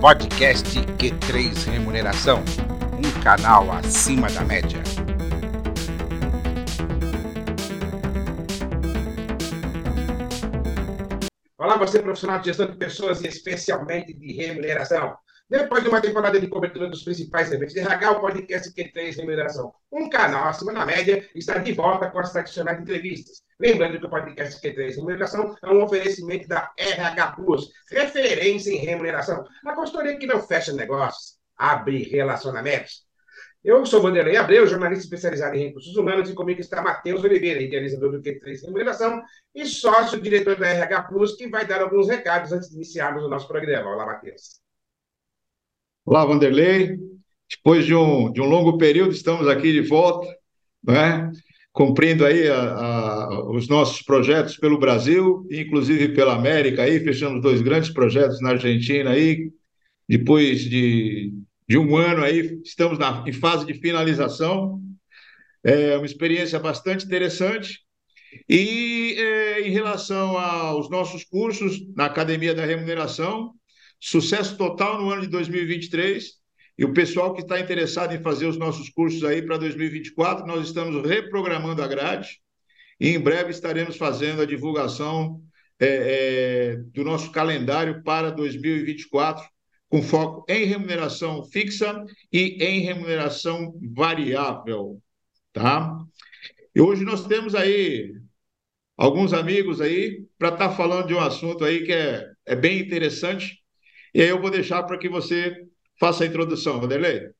Podcast Q3 Remuneração, um canal acima da média. Olá, você profissional de gestão de pessoas e especialmente de remuneração. Depois de uma temporada de cobertura dos principais eventos de RH, o podcast Q3 Remuneração, um canal acima da média, está de volta com as tradicionais entrevistas. Lembrando que o podcast Q3 Remuneração é um oferecimento da RH Plus, referência em remuneração, a consultoria que não fecha negócios, abre relacionamentos. Eu sou Vanderlei Abreu, jornalista especializado em recursos humanos, e comigo está Matheus Oliveira, idealizador do Q3 Remuneração e sócio-diretor da RH Plus, que vai dar alguns recados antes de iniciarmos o nosso programa. Olá, Matheus. Olá, Vanderlei. Depois de um, de um longo período, estamos aqui de volta, né? cumprindo aí a, a, os nossos projetos pelo Brasil, inclusive pela América. Aí fechamos dois grandes projetos na Argentina. Aí, depois de, de um ano, aí estamos na, em fase de finalização. É uma experiência bastante interessante. E é, em relação aos nossos cursos na Academia da Remuneração, Sucesso total no ano de 2023. E o pessoal que está interessado em fazer os nossos cursos aí para 2024, nós estamos reprogramando a grade e em breve estaremos fazendo a divulgação é, é, do nosso calendário para 2024, com foco em remuneração fixa e em remuneração variável, tá? E hoje nós temos aí alguns amigos aí para estar tá falando de um assunto aí que é, é bem interessante, e aí eu vou deixar para que você faça a introdução, Vanderlei.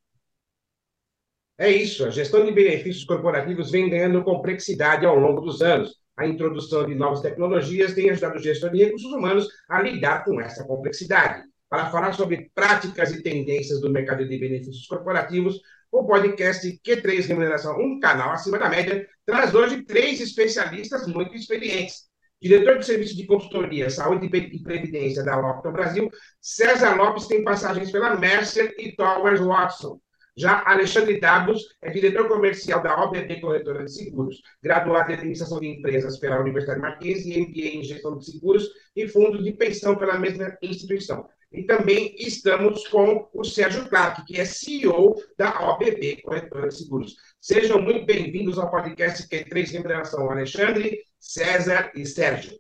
É isso, a gestão de benefícios corporativos vem ganhando complexidade ao longo dos anos. A introdução de novas tecnologias tem ajudado o gestor de recursos humanos a lidar com essa complexidade. Para falar sobre práticas e tendências do mercado de benefícios corporativos, o podcast Q3 Remuneração, um canal acima da média, traz hoje três especialistas muito experientes Diretor de Serviço de Consultoria, Saúde e Previdência da Lopton Brasil, César Lopes tem passagens pela Mercer e Towers Watson. Já Alexandre Dabos é diretor comercial da OBB Corretora de Seguros, graduado em Administração de Empresas pela Universidade Marquesa e MBA em Gestão de Seguros e Fundos de Pensão pela mesma instituição. E também estamos com o Sérgio Clark, que é CEO da OBB Corretora de Seguros. Sejam muito bem-vindos ao podcast Q3 Remuneração. Alexandre, César e Sérgio.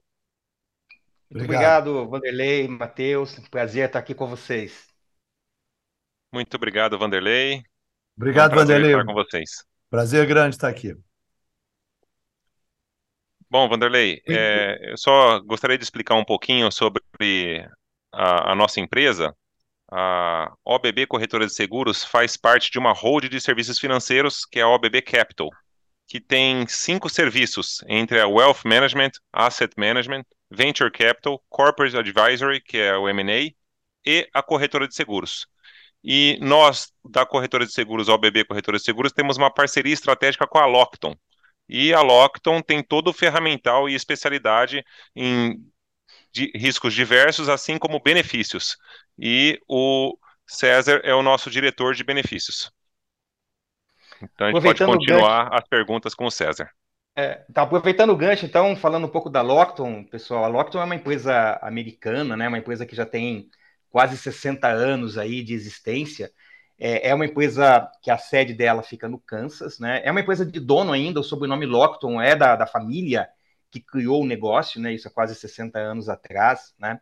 Muito obrigado Vanderlei, Matheus. Prazer estar aqui com vocês. Muito obrigado, Vanderlei. Obrigado, é um Vanderlei. Estar com vocês. Prazer grande estar aqui. Bom, Vanderlei, é, eu só gostaria de explicar um pouquinho sobre a, a, nossa empresa. A OBB Corretora de Seguros faz parte de uma hold de serviços financeiros que é a OBB Capital que tem cinco serviços, entre a Wealth Management, Asset Management, Venture Capital, Corporate Advisory, que é o M&A, e a corretora de seguros. E nós, da corretora de seguros, OBB Corretora de Seguros, temos uma parceria estratégica com a Lockton. E a Lockton tem todo o ferramental e especialidade em riscos diversos, assim como benefícios. E o César é o nosso diretor de benefícios. Então a gente pode continuar as perguntas com o César. É, tá aproveitando o gancho, então, falando um pouco da Lockton, pessoal, a Lockton é uma empresa americana, né, uma empresa que já tem quase 60 anos aí de existência. É, é uma empresa que a sede dela fica no Kansas, né? É uma empresa de dono ainda, o sobrenome Lockton é da, da família que criou o negócio, né? Isso há quase 60 anos atrás, né?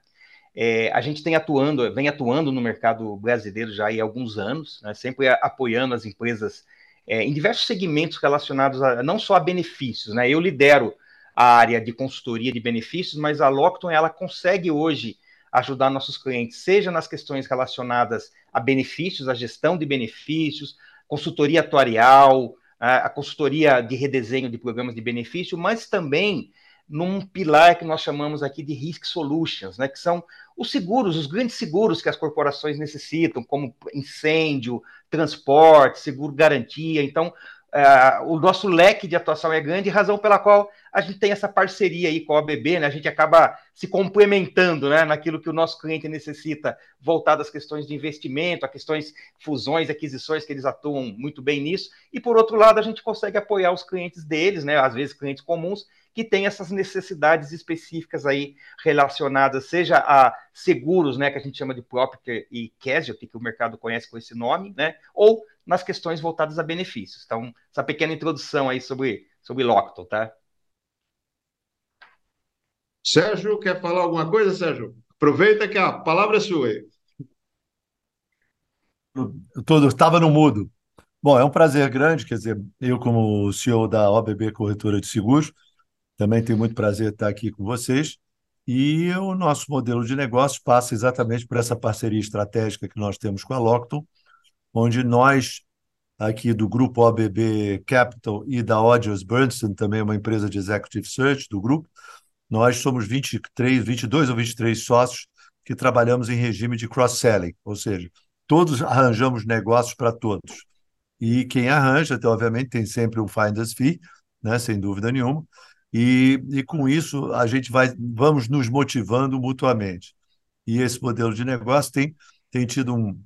É, a gente tem atuando, vem atuando no mercado brasileiro já há alguns anos, né? sempre apoiando as empresas é, em diversos segmentos relacionados a, não só a benefícios, né? Eu lidero a área de consultoria de benefícios, mas a Lockton ela consegue hoje ajudar nossos clientes, seja nas questões relacionadas a benefícios, a gestão de benefícios, consultoria atuarial, a, consultoria de redesenho de programas de benefício, mas também num pilar que nós chamamos aqui de Risk Solutions, né, que são os seguros, os grandes seguros que as corporações necessitam, como incêndio, transporte, seguro garantia. Então, uh, o nosso leque de atuação é grande, razão pela qual a gente tem essa parceria aí com a OBB, né? A gente acaba se complementando, né, naquilo que o nosso cliente necessita, voltado às questões de investimento, a questões fusões, aquisições, que eles atuam muito bem nisso. E por outro lado, a gente consegue apoiar os clientes deles, né, às vezes clientes comuns, que tem essas necessidades específicas aí relacionadas, seja a seguros, né, que a gente chama de property e casualty, que o mercado conhece com esse nome, né, ou nas questões voltadas a benefícios. Então, essa pequena introdução aí sobre, sobre Lockton, tá? Sérgio, quer falar alguma coisa, Sérgio? Aproveita que a palavra é sua aí. Tudo, estava no mudo. Bom, é um prazer grande, quer dizer, eu como CEO da OBB Corretora de Seguros, também tenho muito prazer estar aqui com vocês. E o nosso modelo de negócio passa exatamente por essa parceria estratégica que nós temos com a Lockton, onde nós, aqui do grupo OBB Capital e da Audios Bernstein, também uma empresa de executive search do grupo, nós somos 23, 22 ou 23 sócios que trabalhamos em regime de cross-selling, ou seja, todos arranjamos negócios para todos. E quem arranja, então, obviamente, tem sempre um finder's fee, né, sem dúvida nenhuma, e, e com isso a gente vai, vamos nos motivando mutuamente. E esse modelo de negócio tem, tem tido um,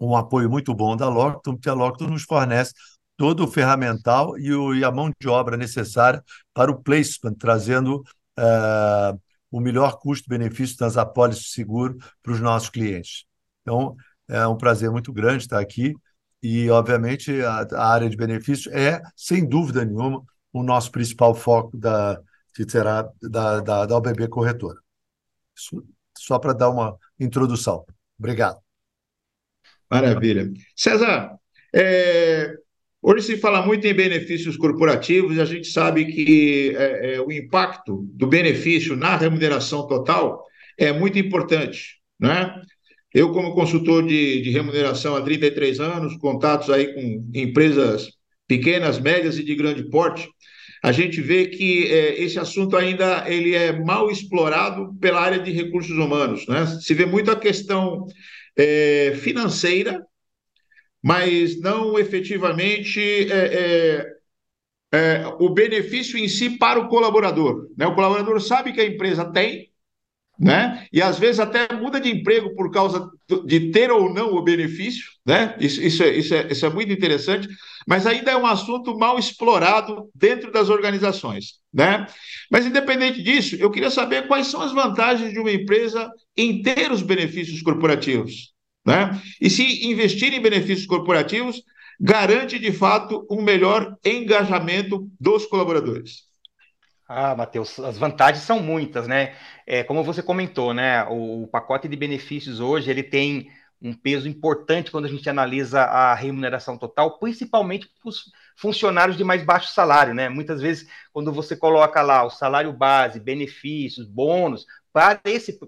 um apoio muito bom da Lockton, porque a Lockton nos fornece todo o ferramental e, o, e a mão de obra necessária para o placement, trazendo uh, o melhor custo-benefício das apólices seguro para os nossos clientes. Então, é um prazer muito grande estar aqui e, obviamente, a, a área de benefícios é, sem dúvida nenhuma, o nosso principal foco da, que será da, da, da OBB Corretora. Isso, só para dar uma introdução. Obrigado. Maravilha. César, é, Hoje se fala muito em benefícios corporativos e a gente sabe que é, é, o impacto do benefício na remuneração total é muito importante, né? Eu, como consultor de, de remuneração há 33 anos, contatos aí com empresas pequenas, médias e de grande porte, a gente vê que é, esse assunto ainda ele é mal explorado pela área de recursos humanos, né? Se vê muito a questão é, financeira mas não efetivamente é, é, é, o benefício em si para o colaborador. Né? O colaborador sabe que a empresa tem, né? E às vezes até muda de emprego por causa de ter ou não o benefício, né? Isso, isso, é, isso, é, isso é muito interessante, mas ainda é um assunto mal explorado dentro das organizações, né? Mas independente disso, eu queria saber quais são as vantagens de uma empresa em ter os benefícios corporativos. Né? E se investir em benefícios corporativos garante, de fato, um melhor engajamento dos colaboradores. Ah, Matheus, as vantagens são muitas, né? É, como você comentou, né? O, o pacote de benefícios hoje ele tem um peso importante quando a gente analisa a remuneração total, principalmente para os funcionários de mais baixo salário, né? Muitas vezes, quando você coloca lá o salário base, benefícios, bônus, para esse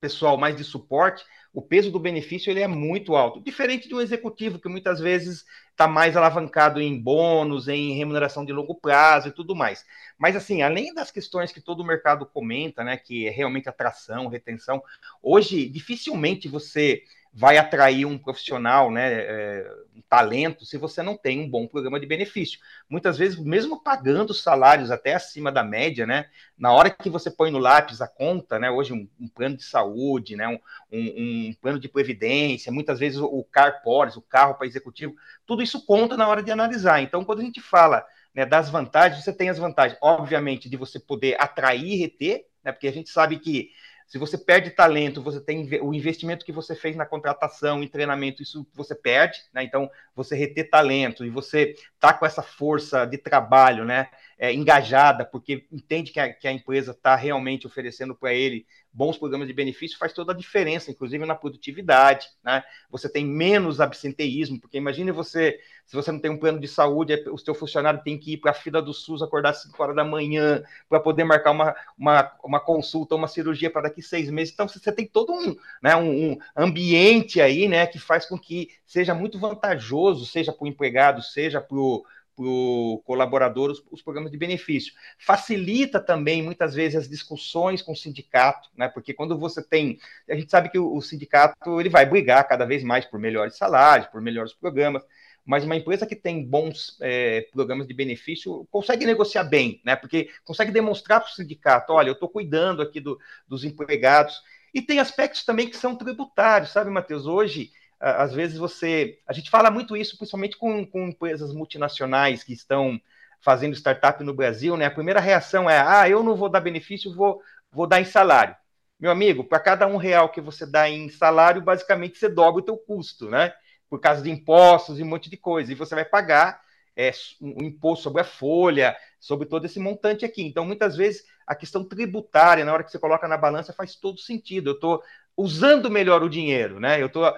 pessoal mais de suporte, o peso do benefício ele é muito alto, diferente de um executivo que muitas vezes está mais alavancado em bônus, em remuneração de longo prazo e tudo mais. Mas assim, além das questões que todo o mercado comenta, né, que é realmente atração, retenção, hoje dificilmente você vai atrair um profissional, né, é, um talento, se você não tem um bom programa de benefício. Muitas vezes, mesmo pagando salários até acima da média, né, na hora que você põe no lápis a conta, né, hoje um, um plano de saúde, né, um, um, um, plano de previdência, muitas vezes o car policy, o carro para executivo, tudo isso conta na hora de analisar. Então, quando a gente fala né, das vantagens, você tem as vantagens, obviamente, de você poder atrair e reter, né, porque a gente sabe que se você perde talento, você tem o investimento que você fez na contratação, em treinamento, isso você perde, né? Então, você reter talento e você tá com essa força de trabalho, né? É, engajada, porque entende que a, que a empresa está realmente oferecendo para ele bons programas de benefício faz toda a diferença, inclusive na produtividade, né? Você tem menos absenteísmo, porque imagine você, se você não tem um plano de saúde, o seu funcionário tem que ir para a fila do SUS acordar às 5 horas da manhã para poder marcar uma, uma, uma consulta, uma cirurgia para daqui seis meses. Então você tem todo um, né, um, um ambiente aí, né, que faz com que seja muito vantajoso, seja para o empregado, seja para o para o colaborador os, os, programas de benefício. Facilita também, muitas vezes, as discussões com o sindicato, né? Porque quando você tem. A gente sabe que o, o sindicato ele vai brigar cada vez mais por melhores salários, por melhores programas mas uma empresa que tem bons é, programas de benefício consegue negociar bem, né? Porque consegue demonstrar para o sindicato, olha, eu estou cuidando aqui do, dos empregados. E tem aspectos também que são tributários, sabe, Matheus? Hoje às vezes você. A gente fala muito isso, principalmente com, com empresas multinacionais que estão fazendo startup no Brasil, né? A primeira reação é: ah, eu não vou dar benefício, vou, vou dar em salário. Meu amigo, para cada um real que você dá em salário, basicamente você dobra o teu custo, né? Por causa de impostos e um monte de coisa. E você vai pagar é, um imposto sobre a folha, sobre todo esse montante aqui. Então, muitas vezes, a questão tributária, na hora que você coloca na balança, faz todo sentido. Eu estou usando melhor o dinheiro, né? Eu estou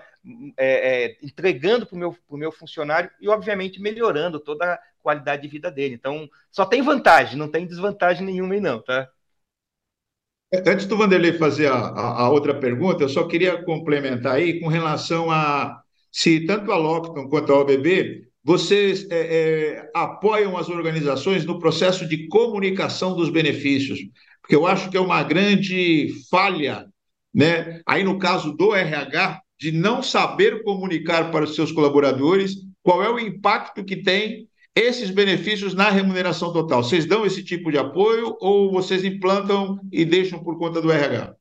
é, é, entregando para o meu, meu funcionário e, obviamente, melhorando toda a qualidade de vida dele. Então, só tem vantagem, não tem desvantagem nenhuma aí, não, tá? Antes do Vanderlei fazer a, a, a, outra pergunta, eu só queria complementar aí com relação a se tanto a Locton quanto a OBB, vocês é, é, apoiam as organizações no processo de comunicação dos benefícios, porque eu acho que é uma grande falha, né? Aí no caso do RH, de não saber comunicar para os seus colaboradores qual é o impacto que tem esses benefícios na remuneração total. Vocês dão esse tipo de apoio ou vocês implantam e deixam por conta do RH?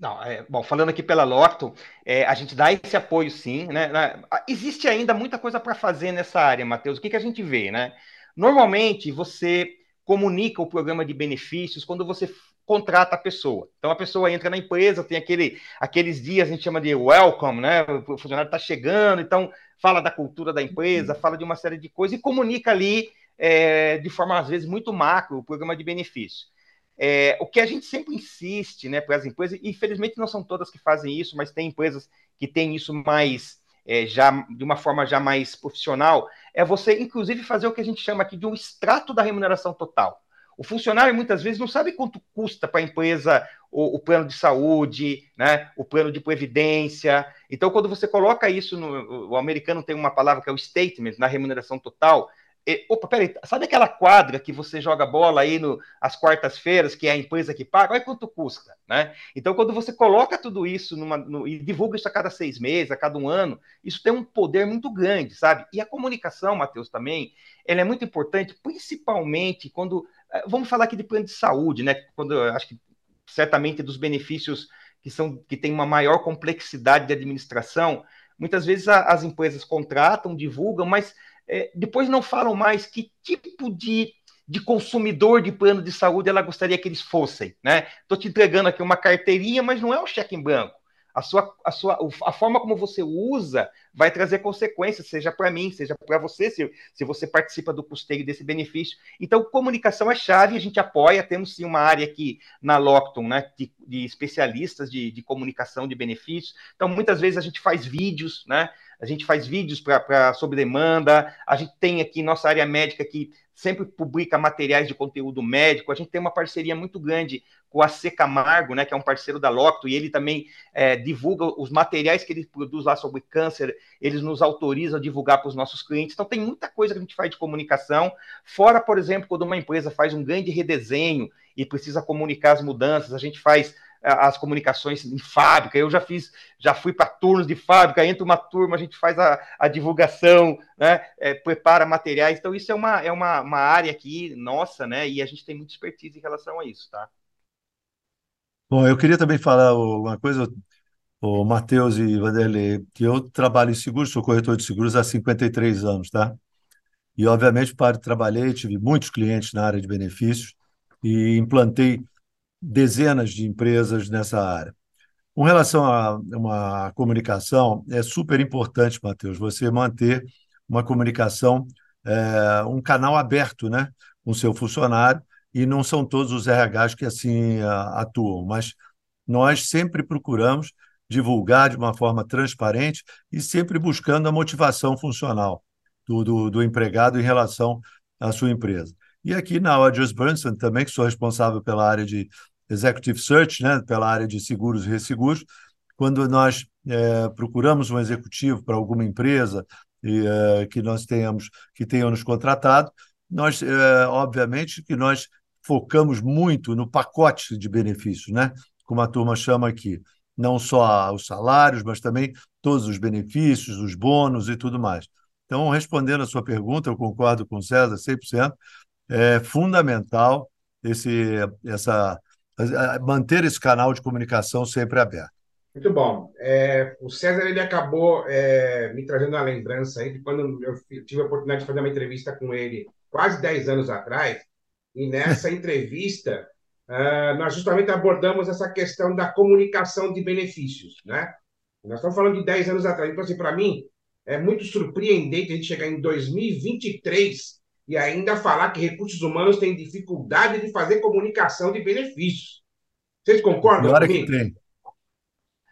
Não, é, bom, falando aqui pela Locto, é, a gente dá esse apoio sim, né? Existe ainda muita coisa para fazer nessa área, Matheus. O que, que a gente vê, né? Normalmente você comunica o programa de benefícios quando você contrata a pessoa. Então a pessoa entra na empresa, tem aquele, aqueles dias a gente chama de welcome, né? O funcionário está chegando, então fala da cultura da empresa, fala de uma série de coisas e comunica ali é, de forma às vezes muito macro o programa de benefícios. É, o que a gente sempre insiste né, para as empresas, e infelizmente não são todas que fazem isso, mas tem empresas que têm isso mais é, já de uma forma já mais profissional, é você, inclusive, fazer o que a gente chama aqui de um extrato da remuneração total. O funcionário muitas vezes não sabe quanto custa para a empresa o, o, plano de saúde, né, o plano de previdência. Então, quando você coloca isso no. O americano tem uma palavra que é o statement na remuneração total. E, opa, peraí, sabe aquela quadra que você joga bola aí no, às quartas-feiras, que é a empresa que paga? Olha quanto custa, né? Então, quando você coloca tudo isso numa, no, e divulga isso a cada seis meses, a cada um ano, isso tem um poder muito grande, sabe? E a comunicação, Matheus, também, ela é muito importante, principalmente quando. Eh, vamos falar aqui de plano de saúde, né? Quando acho que certamente dos benefícios que são que tem uma maior complexidade de administração, muitas vezes a, as empresas contratam, divulgam, mas é, depois não falam mais que tipo de, de consumidor de plano de saúde ela gostaria que eles fossem, né? Estou te entregando aqui uma carteirinha, mas não é um cheque em branco. A, sua, a, sua, a forma como você usa vai trazer consequências, seja para mim, seja para você, se, se você participa do custeio desse benefício. Então, comunicação é chave, a gente apoia, temos sim uma área aqui na Locton, né, de, de especialistas de, de comunicação de benefícios. Então, muitas vezes a gente faz vídeos, né, a gente faz vídeos para sobre demanda, a gente tem aqui nossa área médica que sempre publica materiais de conteúdo médico, a gente tem uma parceria muito grande com a C Camargo, né, que é um parceiro da Locto, e ele também é, divulga os materiais que ele produz lá sobre câncer, eles nos autorizam a divulgar para os nossos clientes. Então, tem muita coisa que a gente faz de comunicação. Fora, por exemplo, quando uma empresa faz um grande redesenho e precisa comunicar as mudanças, a gente faz as comunicações em fábrica. Eu já fiz, já fui para turnos de fábrica, entra uma turma, a gente faz a, a divulgação, né? É, prepara materiais. Então, isso é uma, é uma, uma área aqui nossa, né? E a gente tem muita expertise em relação a isso, tá? Bom, eu queria também falar uma coisa, o Matheus e Vanderlei, que eu trabalho em seguros, sou corretor de seguros há 53 anos, tá? E, obviamente, para trabalhei, tive muitos clientes na área de benefícios e implantei dezenas de empresas nessa área. Com relação a uma comunicação, é super importante, Matheus, você manter uma comunicação, é, um canal aberto, né, com o seu funcionário, e não são todos os RHs que assim atuam, mas nós sempre procuramos divulgar de uma forma transparente e sempre buscando a motivação funcional do, do, do empregado em relação à sua empresa. E aqui na Rogers Brunson também, que sou responsável pela área de Executive Search, né, pela área de seguros e resseguros, quando nós é, procuramos um executivo para alguma empresa e, é, que nós tenhamos, que tenham nos contratado, nós, é, obviamente, que nós focamos muito no pacote de benefícios, né? Como a turma chama aqui, não só os salários, mas também todos os benefícios, os bônus e tudo mais. Então, respondendo a sua pergunta, eu concordo com o César 100%, é fundamental esse, essa, manter esse canal de comunicação sempre aberto. Muito bom. É, o César ele acabou é, me trazendo uma lembrança aí de quando eu tive a oportunidade de fazer uma entrevista com ele quase 10 anos atrás, e nessa entrevista uh, nós justamente abordamos essa questão da comunicação de benefícios, né? Nós estamos falando de 10 anos atrás. Então, assim, para mim, é muito surpreendente a gente chegar em 2023 e ainda falar que recursos humanos têm dificuldade de fazer comunicação de benefícios. Vocês concordam Pior comigo? É que tem.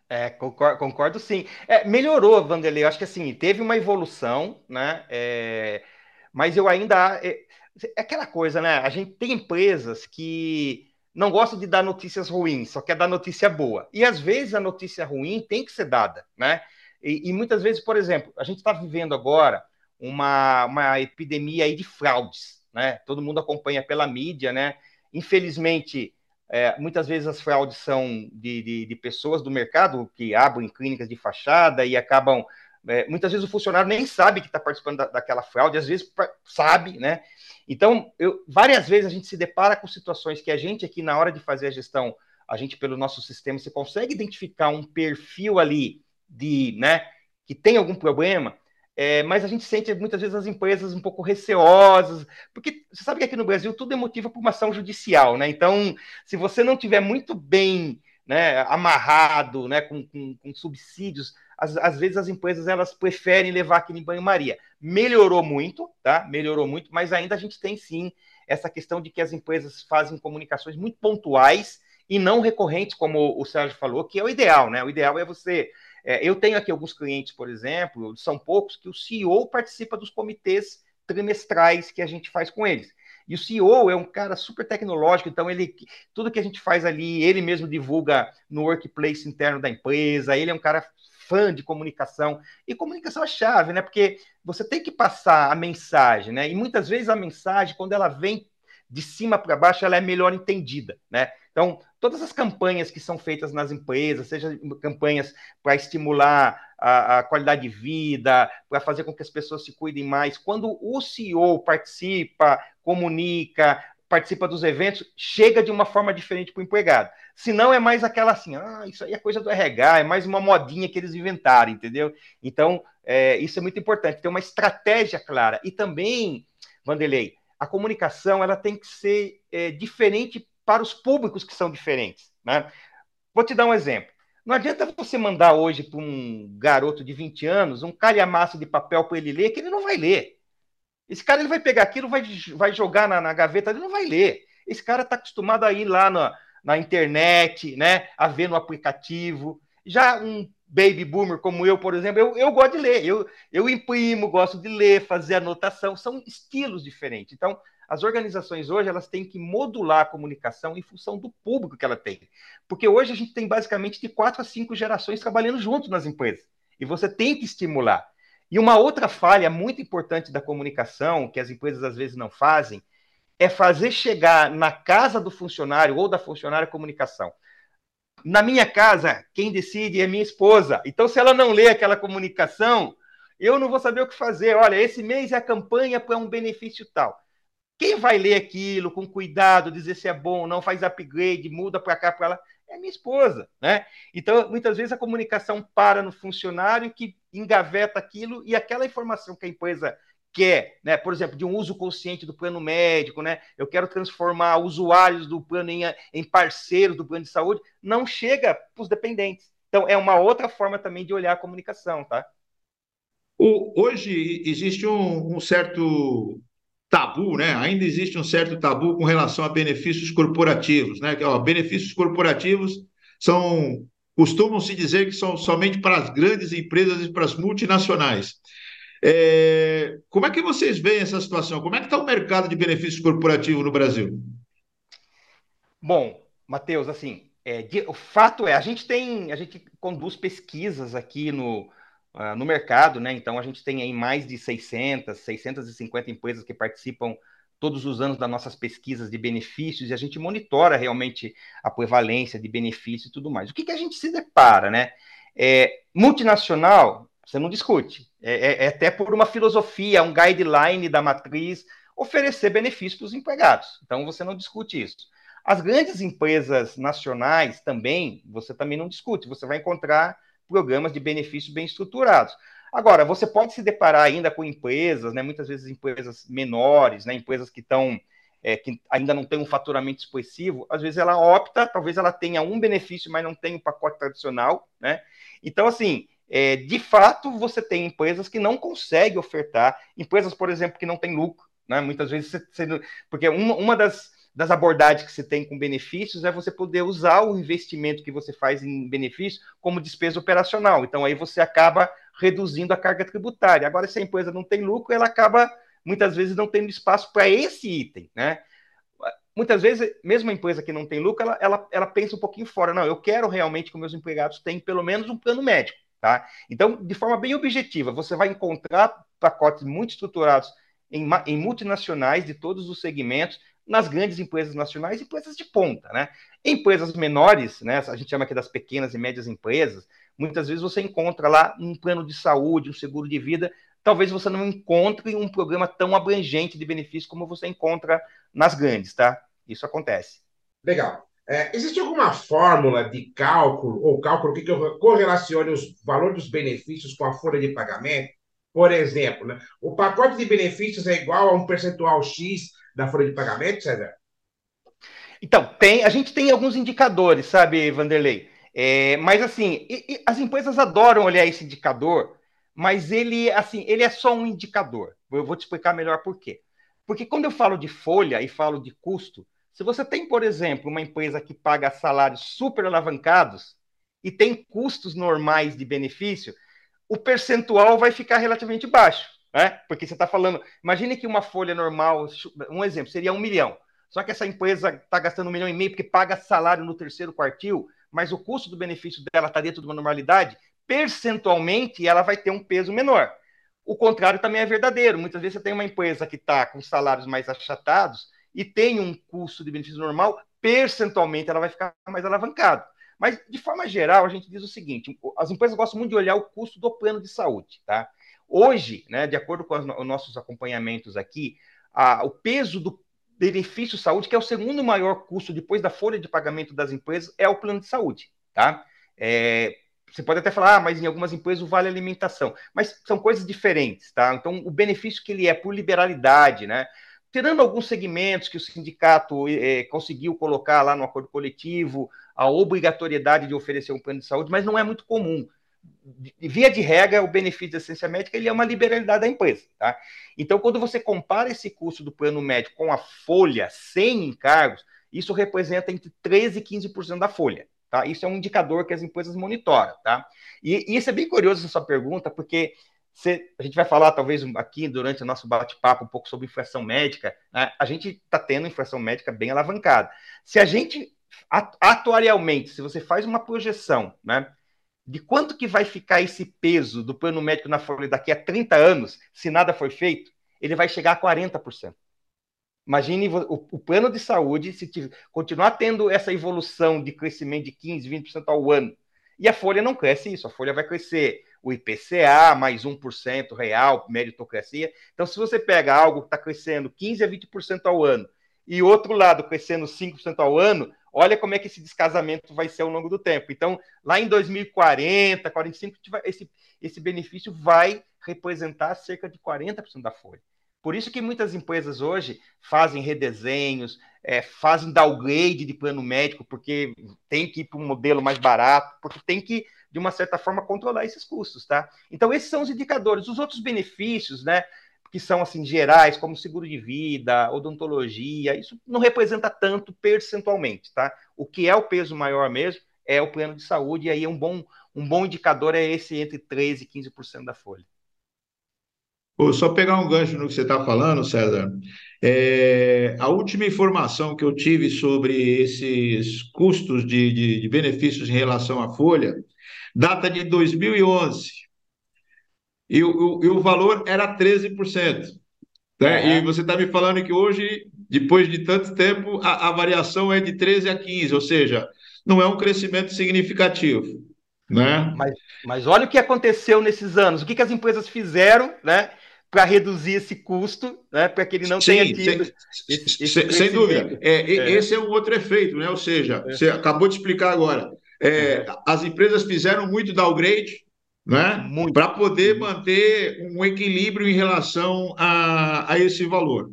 É, concordo, concordo sim. É, melhorou, Vanderlei. Eu acho que assim, teve uma evolução, né? É, mas eu ainda. É, é, aquela coisa, né? A gente tem empresas que não gostam de dar notícias ruins, só quer dar notícia boa. E às vezes a notícia ruim tem que ser dada, né? E, e muitas vezes, por exemplo, a gente está vivendo agora uma, uma epidemia aí de fraudes, né? Todo mundo acompanha pela mídia, né? Infelizmente, é, muitas vezes as fraudes são de, de, de, pessoas do mercado que abrem clínicas de fachada e acabam. É, muitas vezes o funcionário nem sabe que está participando da, daquela fraude, às vezes sabe, né? Então, eu, várias vezes a gente se depara com situações que a gente aqui, na hora de fazer a gestão, a gente, pelo nosso sistema, você consegue identificar um perfil ali de, né, que tem algum problema, é, mas a gente sente muitas vezes as empresas um pouco receosas, porque você sabe que aqui no Brasil tudo é motivo por uma ação judicial, né? Então, se você não tiver muito bem né, amarrado, né, com, com, com subsídios, às, às, vezes as empresas elas preferem levar aquilo em banho-maria. Melhorou muito, tá? Melhorou muito, mas ainda a gente tem sim essa questão de que as empresas fazem comunicações muito pontuais e não recorrentes, como o Sérgio falou, que é o ideal, né? O ideal é você é, eu tenho aqui alguns clientes, por exemplo, são poucos, que o CEO participa dos comitês trimestrais que a gente faz com eles. E o CEO é um cara super tecnológico, então ele tudo que a gente faz ali, ele mesmo divulga no workplace interno da empresa, ele é um cara fã de comunicação. E comunicação é chave, né? Porque você tem que passar a mensagem, né? E muitas vezes a mensagem, quando ela vem de cima para baixo, ela é melhor entendida, né? Então, todas as campanhas que são feitas nas empresas, seja campanhas para estimular a, a, qualidade de vida, para fazer com que as pessoas se cuidem mais, quando o CEO participa, comunica, participa dos eventos, chega de uma forma diferente para o empregado. Se não, é mais aquela assim, ah, isso aí é coisa do RH, é mais uma modinha que eles inventaram, entendeu? Então, é, isso é muito importante, ter uma estratégia clara. E também, Vanderlei, a comunicação ela tem que ser é, diferente para os públicos que são diferentes. Né? Vou te dar um exemplo. Não adianta você mandar hoje para um garoto de 20 anos um calhamaço de papel para ele ler, que ele não vai ler. Esse cara ele vai pegar aquilo, vai, vai jogar na, na gaveta, ele não vai ler. Esse cara está acostumado a ir lá na, na internet, né, a ver no aplicativo. Já um baby boomer como eu, por exemplo, eu, eu gosto de ler. Eu, eu imprimo, gosto de ler, fazer anotação. São estilos diferentes. Então, as organizações hoje elas têm que modular a comunicação em função do público que ela tem. Porque hoje a gente tem basicamente de quatro a cinco gerações trabalhando junto nas empresas. E você tem que estimular. E uma outra falha muito importante da comunicação, que as empresas às vezes não fazem, é fazer chegar na casa do funcionário ou da funcionária a comunicação. Na minha casa, quem decide é minha esposa. Então, se ela não lê aquela comunicação, eu não vou saber o que fazer. Olha, esse mês é a campanha para um benefício tal. Quem vai ler aquilo com cuidado, dizer se é bom ou não, faz upgrade, muda para cá, para lá, é minha esposa, né? Então, muitas vezes a comunicação para no funcionário que engaveta aquilo e aquela informação que a empresa quer, né? Por exemplo, de um uso consciente do plano médico, né? Eu quero transformar usuários do plano em, em parceiros do plano de saúde, não chega para os dependentes. Então, é uma outra forma também de olhar a comunicação, tá? Hoje existe um, um certo tabu, né? Ainda existe um certo tabu com relação a benefícios corporativos, né? Ó, benefícios corporativos são costumam se dizer que são somente para as grandes empresas e para as multinacionais. É, como é que vocês veem essa situação? Como é que está o mercado de benefícios corporativos no Brasil? Bom, Matheus, assim, é, de, o fato é, a gente tem, a gente conduz pesquisas aqui no, uh, no mercado, né? Então a gente tem aí mais de 600, 650 empresas que participam todos os anos das nossas pesquisas de benefícios e a gente monitora realmente a prevalência de benefícios e tudo mais. O que, que a gente se depara, né? É, multinacional, você não discute. É, é, é, até por uma filosofia, um guideline da matriz, oferecer benefícios para os empregados. Então você não discute isso. As grandes empresas nacionais também, você também não discute. Você vai encontrar programas de benefícios bem estruturados. Agora, você pode se deparar ainda com empresas, né, muitas vezes empresas menores, né, empresas que estão é, que ainda não tem um faturamento expressivo, às vezes ela opta, talvez ela tenha um benefício, mas não tem um pacote tradicional, né? Então, assim, é, de fato, você tem empresas que não conseguem ofertar, empresas, por exemplo, que não têm lucro, né? Muitas vezes, você, porque uma, uma das, das abordagens que você tem com benefícios é você poder usar o investimento que você faz em benefício como despesa operacional. Então, aí você acaba reduzindo a carga tributária. Agora, se a empresa não tem lucro, ela acaba muitas vezes não tendo espaço para esse item, né? Muitas vezes, mesmo a empresa que não tem lucro, ela, ela, ela pensa um pouquinho fora. Não, eu quero realmente que meus empregados tenham pelo menos um plano médico, tá? Então, de forma bem objetiva, você vai encontrar pacotes muito estruturados em, em multinacionais de todos os segmentos, nas grandes empresas nacionais empresas de ponta, né? Empresas menores, né? A gente chama aqui das pequenas e médias empresas, muitas vezes você encontra lá um plano de saúde, um seguro de vida talvez você não encontre um programa tão abrangente de benefícios como você encontra nas grandes, tá? Isso acontece. Legal. É, existe alguma fórmula de cálculo ou cálculo que correlacione os valores dos benefícios com a folha de pagamento? Por exemplo, né, o pacote de benefícios é igual a um percentual X da folha de pagamento, César? Então, tem, a gente tem alguns indicadores, sabe, Vanderlei? É, mas assim, e, e as empresas adoram olhar esse indicador mas ele, assim, ele é só um indicador. Eu vou te explicar melhor por quê. Porque quando eu falo de folha e falo de custo, se você tem, por exemplo, uma empresa que paga salários super alavancados e tem custos normais de benefício, o percentual vai ficar relativamente baixo, né? Porque você está falando, imagine que uma folha normal, um exemplo, seria um milhão. Só que essa empresa está gastando um milhão e meio porque paga salário no terceiro quartil, mas o custo do benefício dela está dentro de uma normalidade, percentualmente ela vai ter um peso menor. O contrário também é verdadeiro. Muitas vezes você tem uma empresa que está com salários mais achatados e tem um custo de benefício normal, percentualmente ela vai ficar mais alavancada. Mas, de forma geral, a gente diz o seguinte: as empresas gostam muito de olhar o custo do plano de saúde. Tá? Hoje, né, de acordo com os nossos acompanhamentos aqui, a, o peso do benefício saúde, que é o segundo maior custo depois da folha de pagamento das empresas, é o plano de saúde. Tá? É, você pode até falar, ah, mas em algumas empresas o vale alimentação, mas são coisas diferentes, tá? Então, o benefício que ele é por liberalidade, né? Tirando alguns segmentos que o sindicato eh, conseguiu colocar lá no acordo coletivo, a obrigatoriedade de oferecer um plano de saúde, mas não é muito comum. Via de regra, o benefício de assistência médica ele é uma liberalidade da empresa. Tá? Então, quando você compara esse custo do plano médico com a folha sem encargos, isso representa entre 13% e 15% da folha. Tá? Isso é um indicador que as empresas monitoram. Tá? E, e isso é bem curioso essa pergunta, porque você, a gente vai falar, talvez, aqui durante o nosso bate-papo, um pouco sobre inflação médica. Né? A gente está tendo inflação médica bem alavancada. Se a gente, atuarialmente, se você faz uma projeção né, de quanto que vai ficar esse peso do plano médico na folha daqui a 30 anos, se nada for feito, ele vai chegar a 40%. Imagine o, o, plano de saúde se tiver, continuar tendo essa evolução de crescimento de 15%, 20% ao ano. E a folha não cresce isso, a folha vai crescer o IPCA mais 1% real, meritocracia. Então, se você pega algo que está crescendo 15% a 20% ao ano e outro lado crescendo 5% ao ano, olha como é que esse descasamento vai ser ao longo do tempo. Então, lá em 2040, 45, esse, esse benefício vai representar cerca de 40% da folha. Por isso que muitas empresas hoje fazem redesenhos, é, fazem downgrade de plano médico, porque tem que ir para um modelo mais barato, porque tem que, de uma certa forma, controlar esses custos, tá? Então, esses são os indicadores. Os outros benefícios, né? Que são assim gerais, como seguro de vida, odontologia, isso não representa tanto percentualmente, tá? O que é o peso maior mesmo é o plano de saúde, e aí um bom, um bom indicador é esse entre 13% e 15% da folha. Vou só pegar um gancho no que você está falando, César. É, a última informação que eu tive sobre esses custos de, de, de benefícios em relação à folha data de 2011. E o, e o valor era 13%. Né? E você está me falando que hoje, depois de tanto tempo, a, a variação é de 13% a 15%, ou seja, não é um crescimento significativo. Né? Mas, mas olha o que aconteceu nesses anos, o que, que as empresas fizeram, né? para reduzir esse custo, né, para que ele não Sim, tenha tido. Sem, esse, esse sem dúvida. É, é, Esse é um outro efeito, né? Ou seja, é. você acabou de explicar agora. É, é. As empresas fizeram muito downgrade, né? para poder manter um equilíbrio em relação a, a esse valor.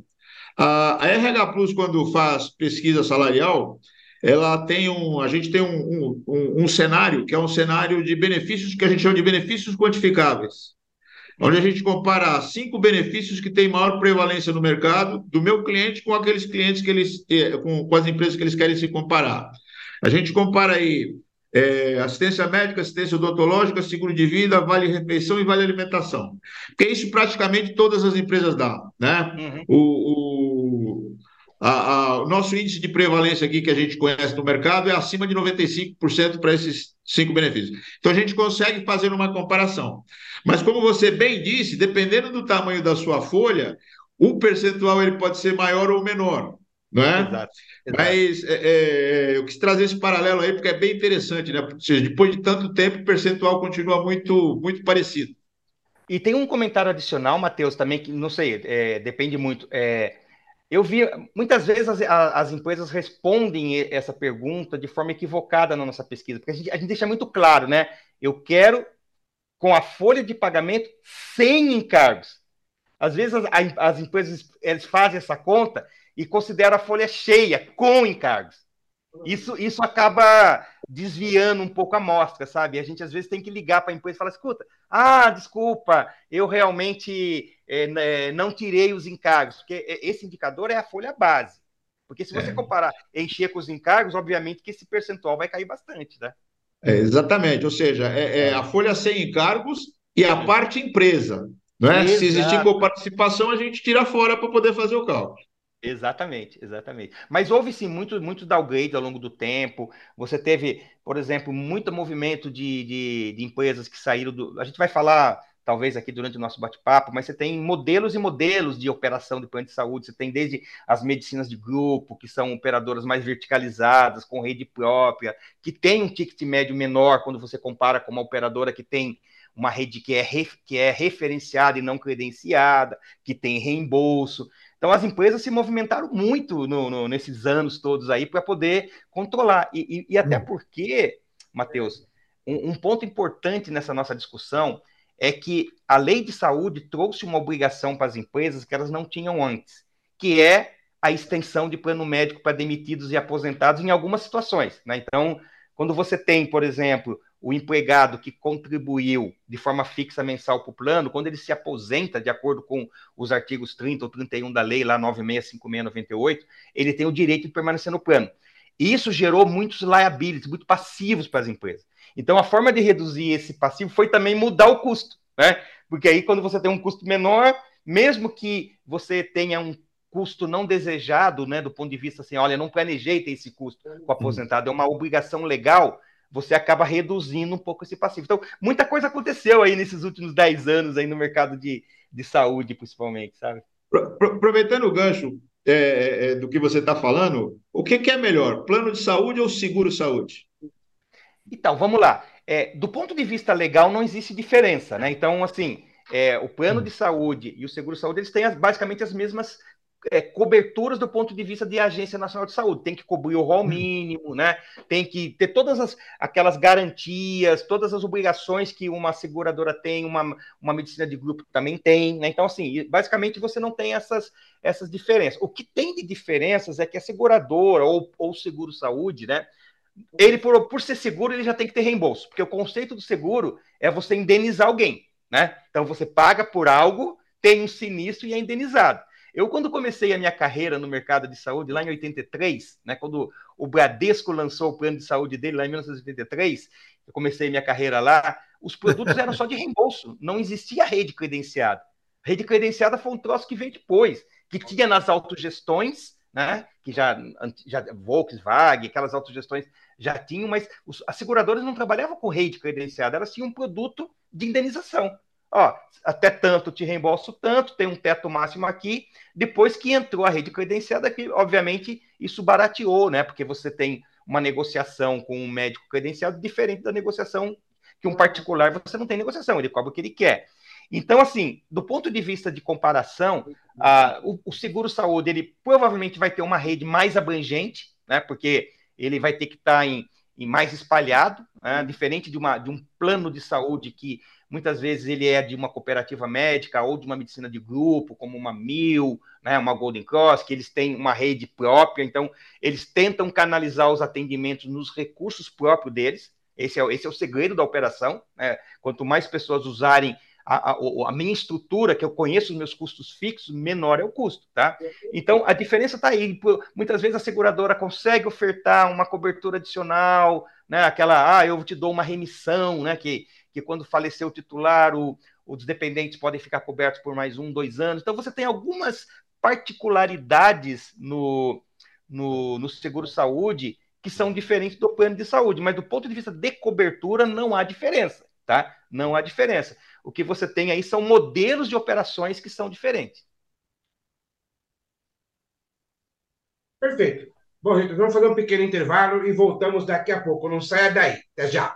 A, a RH Plus, quando faz pesquisa salarial, ela tem um, a gente tem um, um, um, cenário que é um cenário de benefícios que a gente chama de benefícios quantificáveis, onde a gente compara cinco benefícios que têm maior prevalência no mercado do meu cliente com aqueles clientes que eles, eh, com, com as empresas que eles querem se comparar. A gente compara aí é, assistência médica, assistência odontológica, seguro de vida, vale refeição e vale alimentação. Porque isso praticamente todas as empresas dão. Né? Uhum. O, o, a, a, o nosso índice de prevalência aqui que a gente conhece no mercado é acima de 95% para esses cinco benefícios. Então a gente consegue fazer uma comparação. Mas como você bem disse, dependendo do tamanho da sua folha, o percentual ele pode ser maior ou menor não é? Exato. exato. Mas é, é, eu quis trazer esse paralelo aí porque é bem interessante, né? Ou seja, depois de tanto tempo, o percentual continua muito, muito parecido. E tem um comentário adicional, Matheus, também, que não sei, é, depende muito. É, eu vi, muitas vezes as, as, empresas respondem essa pergunta de forma equivocada na nossa pesquisa, porque a gente, a gente deixa muito claro, né? Eu quero com a folha de pagamento sem encargos. Às vezes as, as empresas eles fazem essa conta e considera a folha cheia, com encargos. Isso, isso acaba desviando um pouco a amostra, sabe? A gente às vezes tem que ligar para a empresa e falar: escuta, ah, desculpa, eu realmente é, não tirei os encargos, porque esse indicador é a folha base. Porque se você é. comparar encher com os encargos, obviamente que esse percentual vai cair bastante, né? É, exatamente, ou seja, é, é, a folha sem encargos e a parte empresa. Né? Se existir participação, a gente tira fora para poder fazer o cálculo. Exatamente, exatamente. Mas houve sim muito, muito downgrade ao longo do tempo. Você teve, por exemplo, muito movimento de, de, de empresas que saíram do. A gente vai falar, talvez, aqui durante o nosso bate-papo, mas você tem modelos e modelos de operação de plano de saúde. Você tem desde as medicinas de grupo, que são operadoras mais verticalizadas, com rede própria, que tem um ticket médio menor quando você compara com uma operadora que tem uma rede que é, que é referenciada e não credenciada, que tem reembolso. Então, as empresas se movimentaram muito no, no, nesses anos todos aí para poder controlar. E, e, e até hum. porque, Matheus, um, um, ponto importante nessa nossa discussão é que a lei de saúde trouxe uma obrigação para as empresas que elas não tinham antes, que é a extensão de plano médico para demitidos e aposentados em algumas situações. Né? Então, quando você tem, por exemplo, o empregado que contribuiu de forma fixa mensal para o plano, quando ele se aposenta, de acordo com os artigos 30 ou 31 da lei, lá 965698, ele tem o direito de permanecer no plano. E isso gerou muitos liabilities, muitos passivos para as empresas. Então, a forma de reduzir esse passivo foi também mudar o custo, né? Porque aí, quando você tem um custo menor, mesmo que você tenha um custo não desejado, né, do ponto de vista assim, olha, não planejei ter esse custo com o aposentado, é uma obrigação legal você acaba reduzindo um pouco esse passivo. Então, muita coisa aconteceu aí nesses últimos 10 anos aí no mercado de, de saúde, principalmente, sabe? Aproveitando o gancho é, é, é do que você está falando, o que, que, é melhor, plano de saúde ou seguro saúde? Então, vamos lá. É, do ponto de vista legal, não existe diferença, né? Então, assim, é, o plano de saúde e o seguro saúde, eles têm as, basicamente as mesmas é, coberturas do ponto de vista de Agência Nacional de Saúde. Tem que cobrir o rol mínimo, né? Tem que ter todas as, aquelas garantias, todas as obrigações que uma seguradora tem, uma, uma medicina de grupo também tem, né? Então, assim, basicamente você não tem essas, essas diferenças. O que tem de diferenças é que a seguradora ou, ou seguro saúde, né? Ele, por, por ser seguro, ele já tem que ter reembolso, porque o conceito do seguro é você indenizar alguém, né? Então você paga por algo, tem um sinistro e é indenizado. Eu, quando comecei a minha carreira no mercado de saúde, lá em 83, né, quando o Bradesco lançou o plano de saúde dele, lá em 1983, eu comecei minha carreira lá, os produtos eram só de reembolso, não existia rede credenciada. Rede credenciada foi um troço que veio depois, que tinha nas autogestões, né, que já, já Volkswagen, aquelas autogestões já tinham, mas os, as seguradoras não trabalhavam com rede credenciada, elas tinham um produto de indenização ó, até tanto te reembolso tanto, tem um teto máximo aqui. Depois que entrou a rede credenciada, que obviamente isso barateou, né? Porque você tem uma negociação com um médico credenciado diferente da negociação que um particular você não tem negociação, ele cobra o que ele quer. Então, assim, do ponto de vista de comparação, o, o seguro saúde ele provavelmente vai ter uma rede mais abrangente, né? Porque ele vai ter que estar tá em, em mais espalhado, né? diferente de, uma, de um plano de saúde que muitas vezes ele é de uma cooperativa médica ou de uma medicina de grupo, como uma Mil, né, uma Golden Cross, que eles têm uma rede própria, então eles tentam canalizar os atendimentos nos recursos próprios deles. Esse é, esse é o segredo da operação. Né? Quanto mais pessoas usarem a, a, a, minha estrutura, que eu conheço os meus custos fixos, menor é o custo, tá? Então, a diferença está aí. Muitas vezes a seguradora consegue ofertar uma cobertura adicional, né? Aquela, ah, eu te dou uma remissão, né? Que, que quando falecer o titular, o, os dependentes podem ficar cobertos por mais um, dois anos. Então, você tem algumas particularidades no, no, no seguro-saúde que são diferentes do plano de saúde, mas do ponto de vista de cobertura, não há diferença, tá? Não há diferença. O que você tem aí são modelos de operações que são diferentes. Perfeito. Bom, gente, vamos fazer um pequeno intervalo e voltamos daqui a pouco. Não saia daí. Até já.